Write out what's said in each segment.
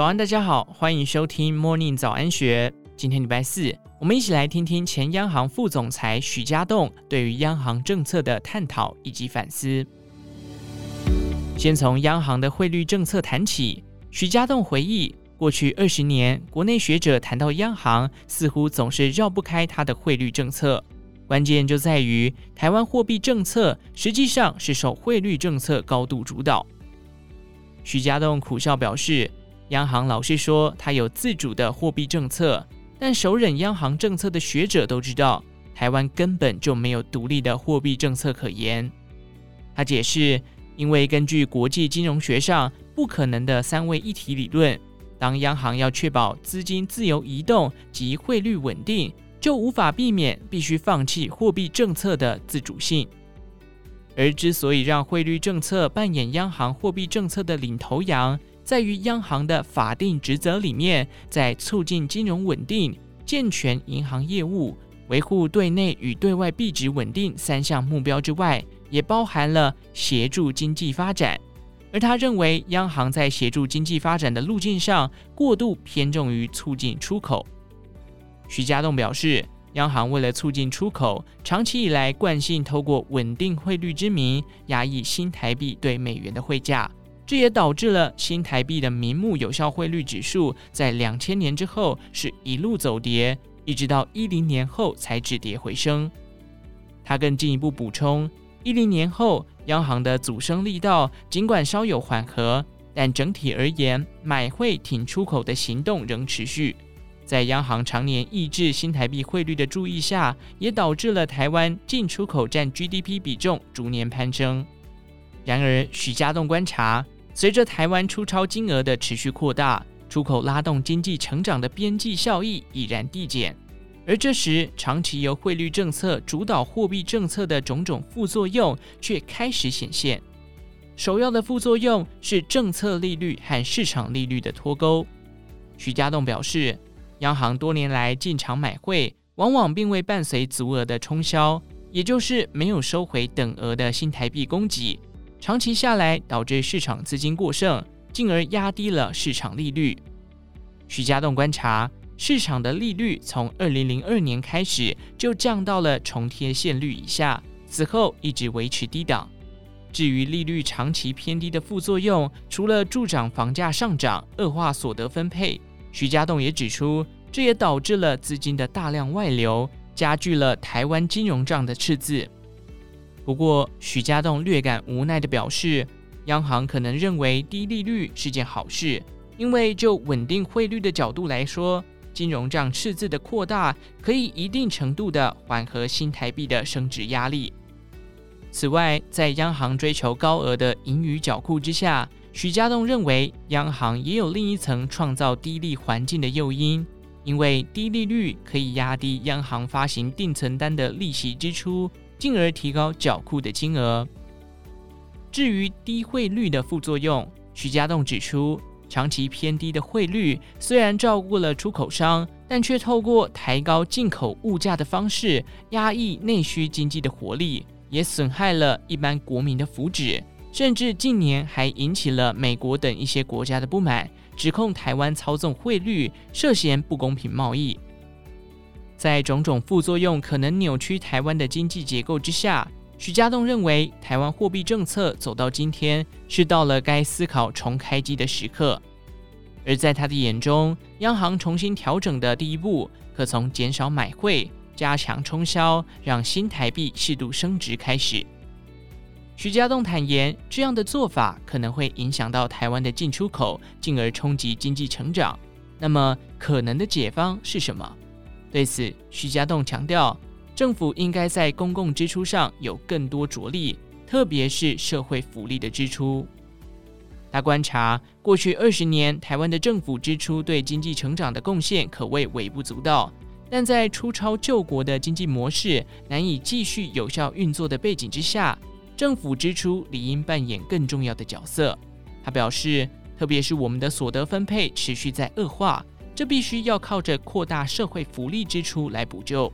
早安，大家好，欢迎收听 Morning 早安学。今天礼拜四，我们一起来听听前央行副总裁许家栋对于央行政策的探讨以及反思。先从央行的汇率政策谈起，许家栋回忆，过去二十年，国内学者谈到央行，似乎总是绕不开它的汇率政策。关键就在于台湾货币政策实际上是受汇率政策高度主导。许家栋苦笑表示。央行老是说它有自主的货币政策，但熟稔央行政策的学者都知道，台湾根本就没有独立的货币政策可言。他解释，因为根据国际金融学上不可能的三位一体理论，当央行要确保资金自由移动及汇率稳定，就无法避免必须放弃货币政策的自主性。而之所以让汇率政策扮演央行货币政策的领头羊，在于央行的法定职责里面，在促进金融稳定、健全银行业务、维护对内与对外币值稳定三项目标之外，也包含了协助经济发展。而他认为，央行在协助经济发展的路径上，过度偏重于促进出口。徐家栋表示，央行为了促进出口，长期以来惯性透过稳定汇率之名，压抑新台币对美元的汇价。这也导致了新台币的名目有效汇率指数在两千年之后是一路走跌，一直到一零年后才止跌回升。他更进一步补充，一零年后央行的阻升力道尽管稍有缓和，但整体而言买汇挺出口的行动仍持续。在央行常年抑制新台币汇率的注意下，也导致了台湾进出口占 GDP 比重逐年攀升。然而，许家栋观察。随着台湾出超金额的持续扩大，出口拉动经济成长的边际效益已然递减，而这时长期由汇率政策主导货币政策的种种副作用却开始显现。首要的副作用是政策利率和市场利率的脱钩。许家栋表示，央行多年来进场买汇，往往并未伴随足额的冲销，也就是没有收回等额的新台币供给。长期下来，导致市场资金过剩，进而压低了市场利率。徐家栋观察，市场的利率从二零零二年开始就降到了重贴现率以下，此后一直维持低档。至于利率长期偏低的副作用，除了助长房价上涨、恶化所得分配，徐家栋也指出，这也导致了资金的大量外流，加剧了台湾金融账的赤字。不过，许家栋略感无奈地表示，央行可能认为低利率是件好事，因为就稳定汇率的角度来说，金融账赤字的扩大可以一定程度地缓和新台币的升值压力。此外，在央行追求高额的盈余缴库之下，许家栋认为央行也有另一层创造低利环境的诱因，因为低利率可以压低央行发行定存单的利息支出。进而提高缴库的金额。至于低汇率的副作用，徐家栋指出，长期偏低的汇率虽然照顾了出口商，但却透过抬高进口物价的方式压抑内需经济的活力，也损害了一般国民的福祉，甚至近年还引起了美国等一些国家的不满，指控台湾操纵汇率，涉嫌不公平贸易。在种种副作用可能扭曲台湾的经济结构之下，许家栋认为，台湾货币政策走到今天是到了该思考重开机的时刻。而在他的眼中，央行重新调整的第一步，可从减少买汇、加强冲销、让新台币适度升值开始。许家栋坦言，这样的做法可能会影响到台湾的进出口，进而冲击经济成长。那么，可能的解方是什么？对此，徐家栋强调，政府应该在公共支出上有更多着力，特别是社会福利的支出。他观察过去二十年，台湾的政府支出对经济成长的贡献可谓微不足道，但在出超救国的经济模式难以继续有效运作的背景之下，政府支出理应扮演更重要的角色。他表示，特别是我们的所得分配持续在恶化。这必须要靠着扩大社会福利支出来补救。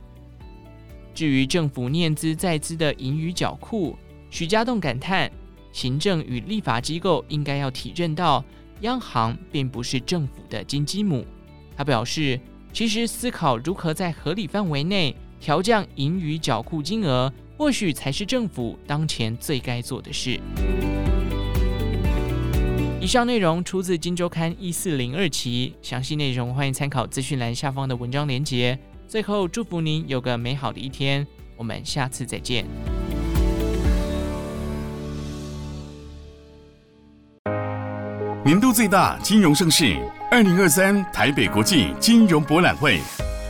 至于政府念资在资的盈余缴库，许家栋感叹，行政与立法机构应该要体认到，央行并不是政府的金鸡母。他表示，其实思考如何在合理范围内调降盈余缴库金额，或许才是政府当前最该做的事。以上内容出自《金周刊》一四零二期，详细内容欢迎参考资讯栏下方的文章连结。最后，祝福您有个美好的一天，我们下次再见。年度最大金融盛事——二零二三台北国际金融博览会，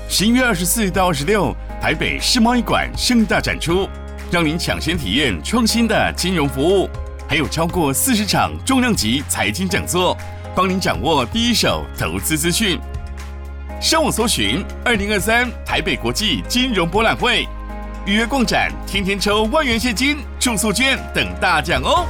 十一月二十四到二十六，台北世贸易馆盛大展出，让您抢先体验创新的金融服务。还有超过四十场重量级财经讲座，帮您掌握第一手投资资讯。上网搜寻“二零二三台北国际金融博览会”，预约逛展，天天抽万元现金、住宿券等大奖哦！